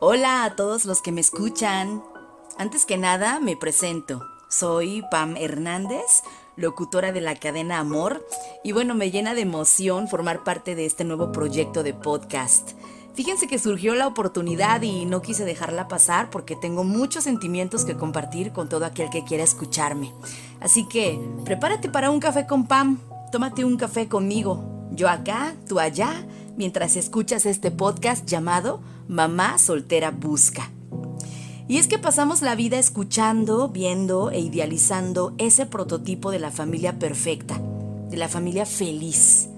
Hola a todos los que me escuchan. Antes que nada, me presento. Soy Pam Hernández, locutora de la cadena Amor, y bueno, me llena de emoción formar parte de este nuevo proyecto de podcast. Fíjense que surgió la oportunidad y no quise dejarla pasar porque tengo muchos sentimientos que compartir con todo aquel que quiera escucharme. Así que prepárate para un café con Pam, tómate un café conmigo, yo acá, tú allá, mientras escuchas este podcast llamado Mamá Soltera Busca. Y es que pasamos la vida escuchando, viendo e idealizando ese prototipo de la familia perfecta, de la familia feliz.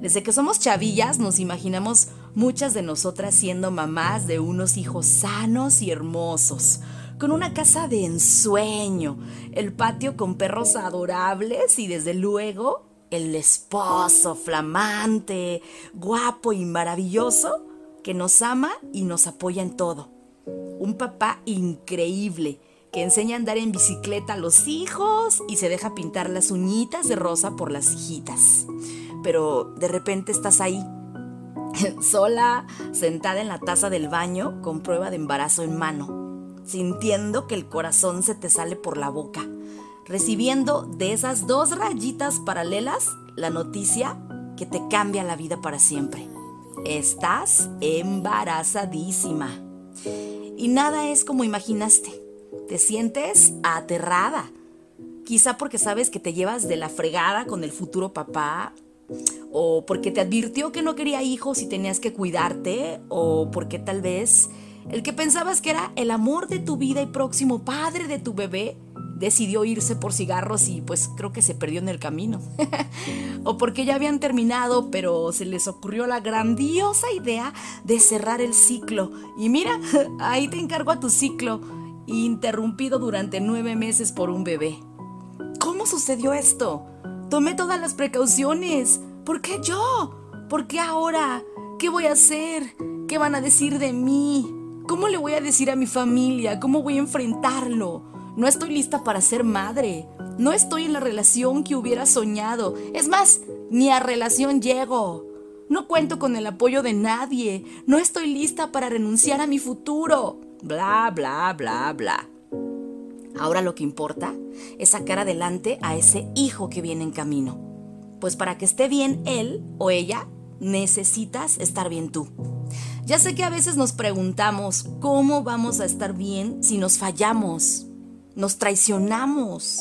Desde que somos chavillas nos imaginamos muchas de nosotras siendo mamás de unos hijos sanos y hermosos, con una casa de ensueño, el patio con perros adorables y desde luego el esposo flamante, guapo y maravilloso que nos ama y nos apoya en todo. Un papá increíble que enseña a andar en bicicleta a los hijos y se deja pintar las uñitas de rosa por las hijitas. Pero de repente estás ahí, sola, sentada en la taza del baño con prueba de embarazo en mano, sintiendo que el corazón se te sale por la boca, recibiendo de esas dos rayitas paralelas la noticia que te cambia la vida para siempre. Estás embarazadísima. Y nada es como imaginaste. Te sientes aterrada. Quizá porque sabes que te llevas de la fregada con el futuro papá, o porque te advirtió que no quería hijos y tenías que cuidarte, o porque tal vez el que pensabas que era el amor de tu vida y próximo padre de tu bebé decidió irse por cigarros y pues creo que se perdió en el camino. o porque ya habían terminado, pero se les ocurrió la grandiosa idea de cerrar el ciclo. Y mira, ahí te encargo a tu ciclo, interrumpido durante nueve meses por un bebé. ¿Cómo sucedió esto? Tomé todas las precauciones. ¿Por qué yo? ¿Por qué ahora? ¿Qué voy a hacer? ¿Qué van a decir de mí? ¿Cómo le voy a decir a mi familia? ¿Cómo voy a enfrentarlo? No estoy lista para ser madre. No estoy en la relación que hubiera soñado. Es más, ni a relación llego. No cuento con el apoyo de nadie. No estoy lista para renunciar a mi futuro. Bla, bla, bla, bla. Ahora lo que importa es sacar adelante a ese hijo que viene en camino. Pues para que esté bien él o ella, necesitas estar bien tú. Ya sé que a veces nos preguntamos cómo vamos a estar bien si nos fallamos, nos traicionamos.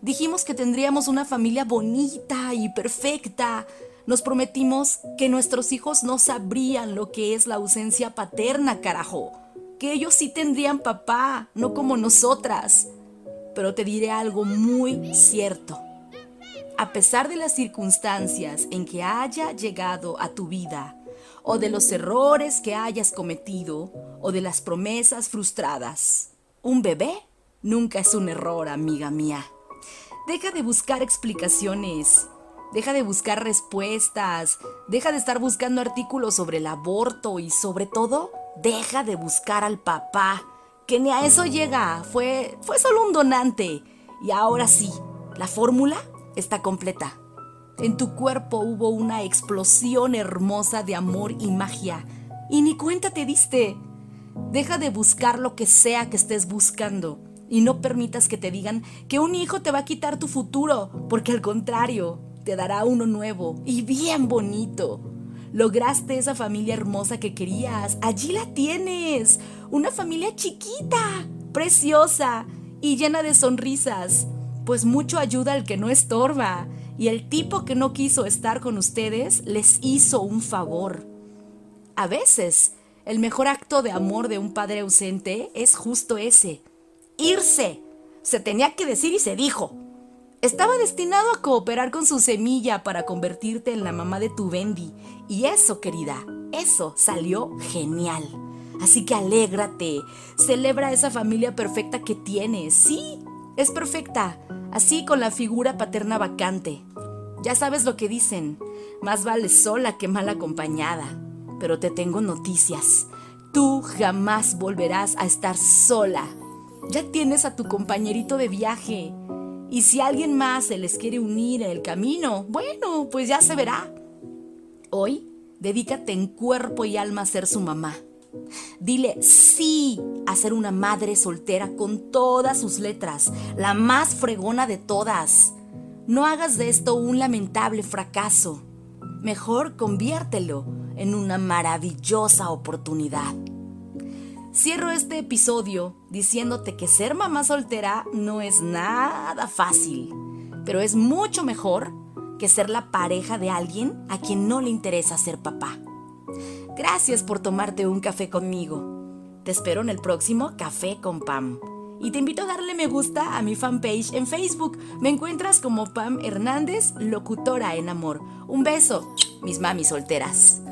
Dijimos que tendríamos una familia bonita y perfecta. Nos prometimos que nuestros hijos no sabrían lo que es la ausencia paterna, carajo. Que ellos sí tendrían papá, no como nosotras. Pero te diré algo muy cierto. A pesar de las circunstancias en que haya llegado a tu vida, o de los errores que hayas cometido, o de las promesas frustradas, un bebé nunca es un error, amiga mía. Deja de buscar explicaciones, deja de buscar respuestas, deja de estar buscando artículos sobre el aborto y sobre todo, deja de buscar al papá, que ni a eso llega, fue, fue solo un donante. Y ahora sí, la fórmula está completa. En tu cuerpo hubo una explosión hermosa de amor y magia. Y ni cuenta te diste. Deja de buscar lo que sea que estés buscando. Y no permitas que te digan que un hijo te va a quitar tu futuro, porque al contrario, te dará uno nuevo y bien bonito. Lograste esa familia hermosa que querías. Allí la tienes. Una familia chiquita, preciosa y llena de sonrisas pues mucho ayuda al que no estorba, y el tipo que no quiso estar con ustedes les hizo un favor. A veces, el mejor acto de amor de un padre ausente es justo ese, irse. Se tenía que decir y se dijo. estaba destinado a cooperar con su semilla para convertirte en la mamá de tu Bendy. Y eso, querida, eso salió genial. Así que alégrate, celebra esa familia perfecta que tienes. Sí, es perfecta, así con la figura paterna vacante. Ya sabes lo que dicen, más vale sola que mal acompañada. Pero te tengo noticias, tú jamás volverás a estar sola. Ya tienes a tu compañerito de viaje. Y si alguien más se les quiere unir en el camino, bueno, pues ya se verá. Hoy, dedícate en cuerpo y alma a ser su mamá. Dile sí a ser una madre soltera con todas sus letras, la más fregona de todas. No hagas de esto un lamentable fracaso. Mejor conviértelo en una maravillosa oportunidad. Cierro este episodio diciéndote que ser mamá soltera no es nada fácil, pero es mucho mejor que ser la pareja de alguien a quien no le interesa ser papá. Gracias por tomarte un café conmigo. Te espero en el próximo Café con Pam. Y te invito a darle me gusta a mi fanpage en Facebook. Me encuentras como Pam Hernández, locutora en amor. Un beso, mis mamis solteras.